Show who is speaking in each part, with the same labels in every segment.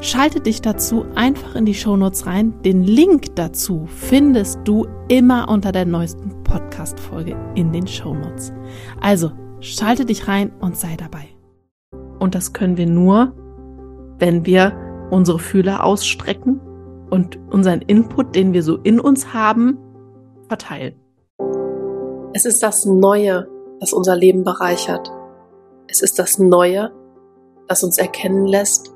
Speaker 1: Schalte dich dazu einfach in die Shownotes rein. Den Link dazu findest du immer unter der neuesten Podcast-Folge in den Shownotes. Also schalte dich rein und sei dabei. Und das können wir nur, wenn wir unsere Fühler ausstrecken und unseren Input, den wir so in uns haben, verteilen.
Speaker 2: Es ist das Neue, das unser Leben bereichert. Es ist das Neue, das uns erkennen lässt,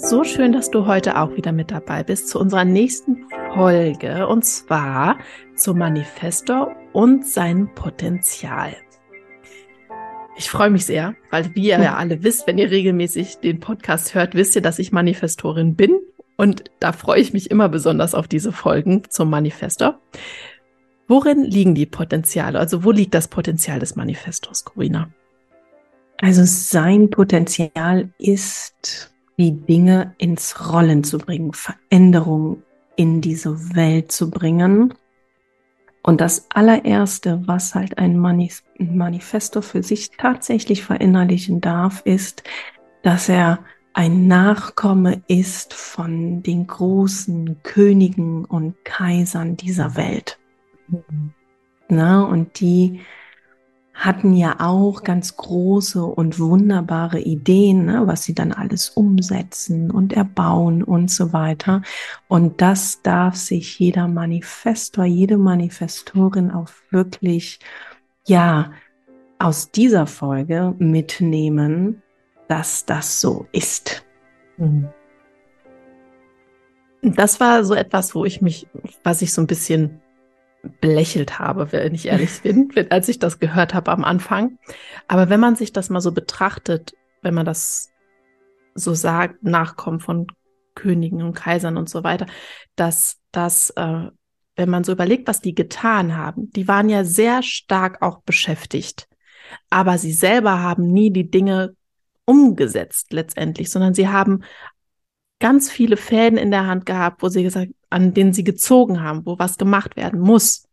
Speaker 1: So schön, dass du heute auch wieder mit dabei bist zu unserer nächsten Folge und zwar zum Manifestor und sein Potenzial. Ich freue mich sehr, weil wie ihr ja alle wisst, wenn ihr regelmäßig den Podcast hört, wisst ihr, dass ich Manifestorin bin und da freue ich mich immer besonders auf diese Folgen zum Manifestor. Worin liegen die Potenziale? Also wo liegt das Potenzial des Manifestos, Corina?
Speaker 3: Also sein Potenzial ist, die Dinge ins Rollen zu bringen, Veränderungen in diese Welt zu bringen. Und das allererste, was halt ein Manifesto für sich tatsächlich verinnerlichen darf, ist, dass er ein Nachkomme ist von den großen Königen und Kaisern dieser Welt. Mhm. Na, und die hatten ja auch ganz große und wunderbare Ideen, ne, was sie dann alles umsetzen und erbauen und so weiter. Und das darf sich jeder Manifestor, jede Manifestorin auch wirklich, ja, aus dieser Folge mitnehmen, dass das so ist. Mhm.
Speaker 1: Das war so etwas, wo ich mich, was ich so ein bisschen belächelt habe, wenn ich ehrlich bin, als ich das gehört habe am Anfang. Aber wenn man sich das mal so betrachtet, wenn man das so sagt, Nachkommen von Königen und Kaisern und so weiter, dass das, äh, wenn man so überlegt, was die getan haben, die waren ja sehr stark auch beschäftigt. Aber sie selber haben nie die Dinge umgesetzt letztendlich, sondern sie haben ganz viele Fäden in der Hand gehabt, wo sie gesagt, an denen sie gezogen haben, wo was gemacht werden muss.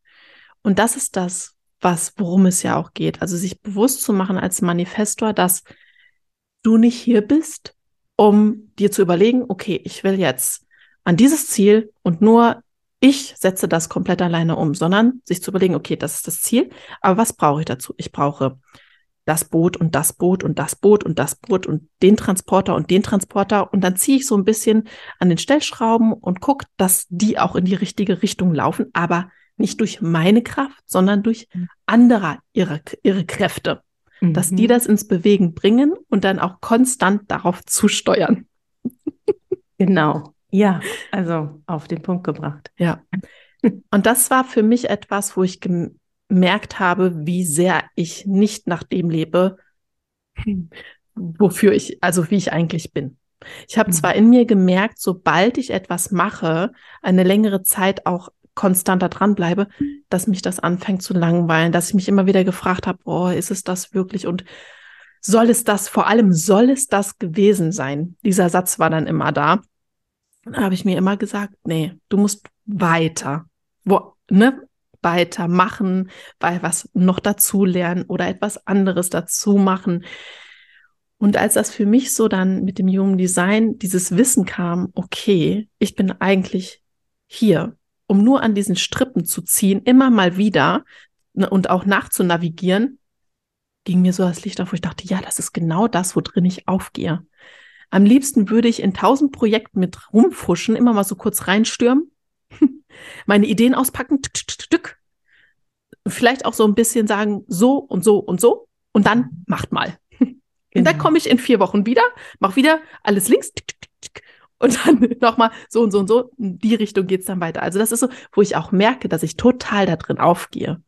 Speaker 1: Und das ist das, was, worum es ja auch geht. Also sich bewusst zu machen als Manifestor, dass du nicht hier bist, um dir zu überlegen, okay, ich will jetzt an dieses Ziel und nur ich setze das komplett alleine um, sondern sich zu überlegen, okay, das ist das Ziel, aber was brauche ich dazu? Ich brauche das Boot und das Boot und das Boot und das Boot und den Transporter und den Transporter und dann ziehe ich so ein bisschen an den Stellschrauben und gucke, dass die auch in die richtige Richtung laufen, aber nicht durch meine Kraft, sondern durch mhm. anderer ihre, ihre Kräfte. Mhm. Dass die mhm. das ins Bewegen bringen und dann auch konstant darauf zusteuern.
Speaker 3: Genau. Ja, also auf den Punkt gebracht.
Speaker 1: Ja. Und das war für mich etwas, wo ich gemerkt habe, wie sehr ich nicht nach dem lebe, wofür ich, also wie ich eigentlich bin. Ich habe mhm. zwar in mir gemerkt, sobald ich etwas mache, eine längere Zeit auch konstanter dranbleibe, dass mich das anfängt zu langweilen, dass ich mich immer wieder gefragt habe, oh, ist es das wirklich und soll es das, vor allem soll es das gewesen sein? Dieser Satz war dann immer da. Da habe ich mir immer gesagt, nee, du musst weiter. Wo, ne? Weitermachen, weil was noch dazu lernen oder etwas anderes dazu machen. Und als das für mich so dann mit dem Human Design dieses Wissen kam, okay, ich bin eigentlich hier, um nur an diesen Strippen zu ziehen, immer mal wieder ne, und auch nachzunavigieren, ging mir so das Licht auf, wo ich dachte, ja, das ist genau das, wo drin ich aufgehe. Am liebsten würde ich in tausend Projekten mit rumfuschen, immer mal so kurz reinstürmen meine Ideen auspacken, tück, tück, tück, vielleicht auch so ein bisschen sagen, so und so und so und dann macht mal. Und dann genau. komme ich in vier Wochen wieder, mach wieder alles links und dann nochmal so und so und so. In die Richtung geht's dann weiter. Also das ist so, wo ich auch merke, dass ich total da drin aufgehe.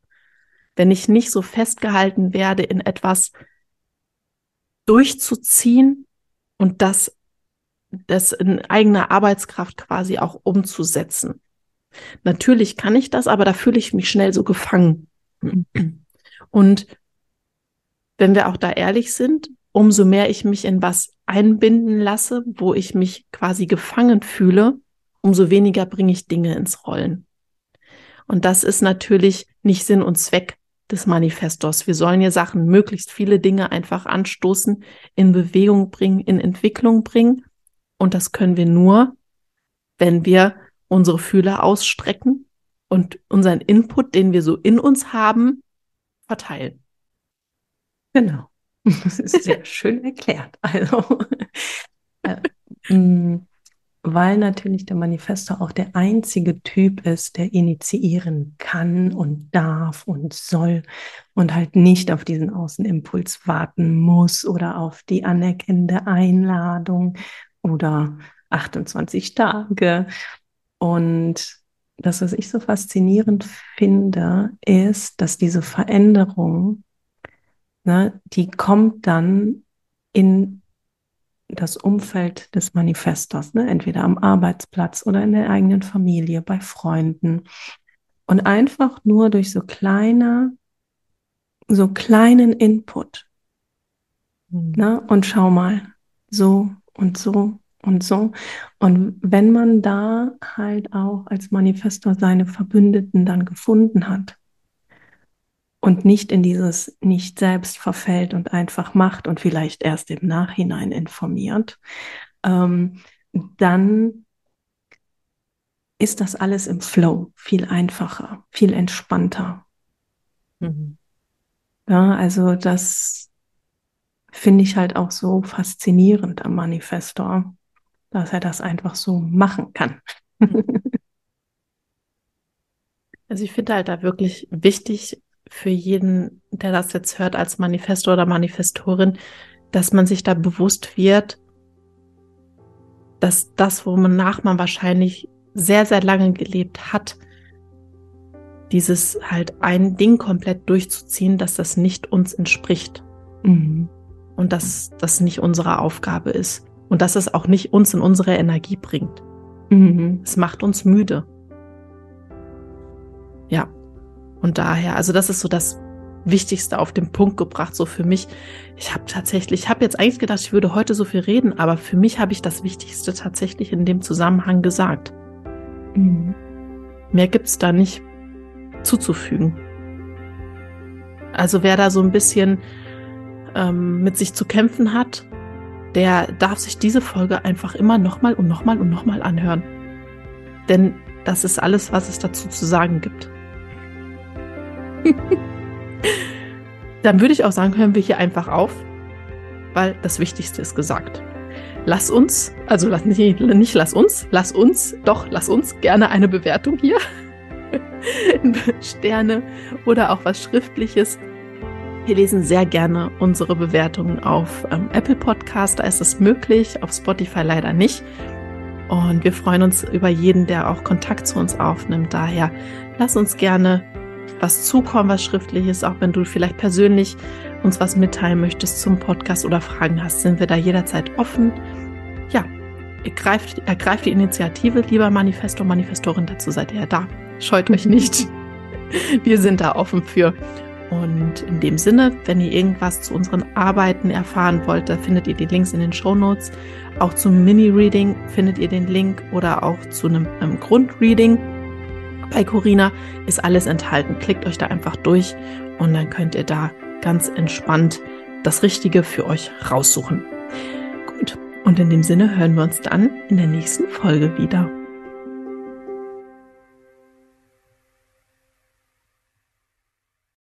Speaker 1: Wenn ich nicht so festgehalten werde, in etwas durchzuziehen und das, das in eigener Arbeitskraft quasi auch umzusetzen. Natürlich kann ich das, aber da fühle ich mich schnell so gefangen. Und wenn wir auch da ehrlich sind, umso mehr ich mich in was einbinden lasse, wo ich mich quasi gefangen fühle, umso weniger bringe ich Dinge ins Rollen. Und das ist natürlich nicht Sinn und Zweck des Manifestos. Wir sollen ja Sachen, möglichst viele Dinge einfach anstoßen, in Bewegung bringen, in Entwicklung bringen. Und das können wir nur, wenn wir unsere Fühler ausstrecken und unseren Input, den wir so in uns haben, verteilen.
Speaker 3: Genau. Das ist sehr schön erklärt. Also, äh, mm, weil natürlich der Manifesto auch der einzige Typ ist, der initiieren kann und darf und soll und halt nicht auf diesen Außenimpuls warten muss oder auf die anerkennende Einladung oder 28 Tage. Und das, was ich so faszinierend finde, ist, dass diese Veränderung ne, die kommt dann in das Umfeld des Manifestos, ne, entweder am Arbeitsplatz oder in der eigenen Familie, bei Freunden. Und einfach nur durch so kleine, so kleinen Input. Mhm. Ne, und schau mal, so und so und so. Und wenn man da halt auch als Manifestor seine Verbündeten dann gefunden hat, und nicht in dieses nicht selbst verfällt und einfach macht und vielleicht erst im Nachhinein informiert, ähm, dann ist das alles im Flow viel einfacher, viel entspannter. Mhm. Ja, also das finde ich halt auch so faszinierend am Manifestor, dass er das einfach so machen kann.
Speaker 1: Also ich finde halt da wirklich wichtig, für jeden, der das jetzt hört als Manifestor oder Manifestorin, dass man sich da bewusst wird, dass das, wonach man wahrscheinlich sehr, sehr lange gelebt hat, dieses halt ein Ding komplett durchzuziehen, dass das nicht uns entspricht. Mhm. Und dass das nicht unsere Aufgabe ist. Und dass es auch nicht uns in unsere Energie bringt. Mhm. Es macht uns müde. Ja. Und daher, also das ist so das Wichtigste auf den Punkt gebracht, so für mich. Ich habe tatsächlich, ich habe jetzt eigentlich gedacht, ich würde heute so viel reden, aber für mich habe ich das Wichtigste tatsächlich in dem Zusammenhang gesagt. Mhm. Mehr gibt's da nicht zuzufügen. Also wer da so ein bisschen ähm, mit sich zu kämpfen hat, der darf sich diese Folge einfach immer nochmal und nochmal und nochmal anhören. Denn das ist alles, was es dazu zu sagen gibt. Dann würde ich auch sagen, hören wir hier einfach auf, weil das Wichtigste ist gesagt. Lass uns, also lass, nicht, nicht lass uns, lass uns, doch lass uns gerne eine Bewertung hier. Sterne oder auch was Schriftliches. Wir lesen sehr gerne unsere Bewertungen auf ähm, Apple Podcast, da ist es möglich, auf Spotify leider nicht. Und wir freuen uns über jeden, der auch Kontakt zu uns aufnimmt. Daher lass uns gerne was zukommen, was schriftliches, auch wenn du vielleicht persönlich uns was mitteilen möchtest zum Podcast oder Fragen hast, sind wir da jederzeit offen. Ja, ergreift, ergreift die Initiative, lieber Manifesto, Manifestorin, dazu seid ihr ja da. Scheut euch nicht. Wir sind da offen für. Und in dem Sinne, wenn ihr irgendwas zu unseren Arbeiten erfahren wollt, da findet ihr die Links in den Show Notes. Auch zum Mini-Reading findet ihr den Link oder auch zu einem, einem Grundreading bei Corina ist alles enthalten. Klickt euch da einfach durch und dann könnt ihr da ganz entspannt das Richtige für euch raussuchen. Gut, und in dem Sinne hören wir uns dann in der nächsten Folge wieder.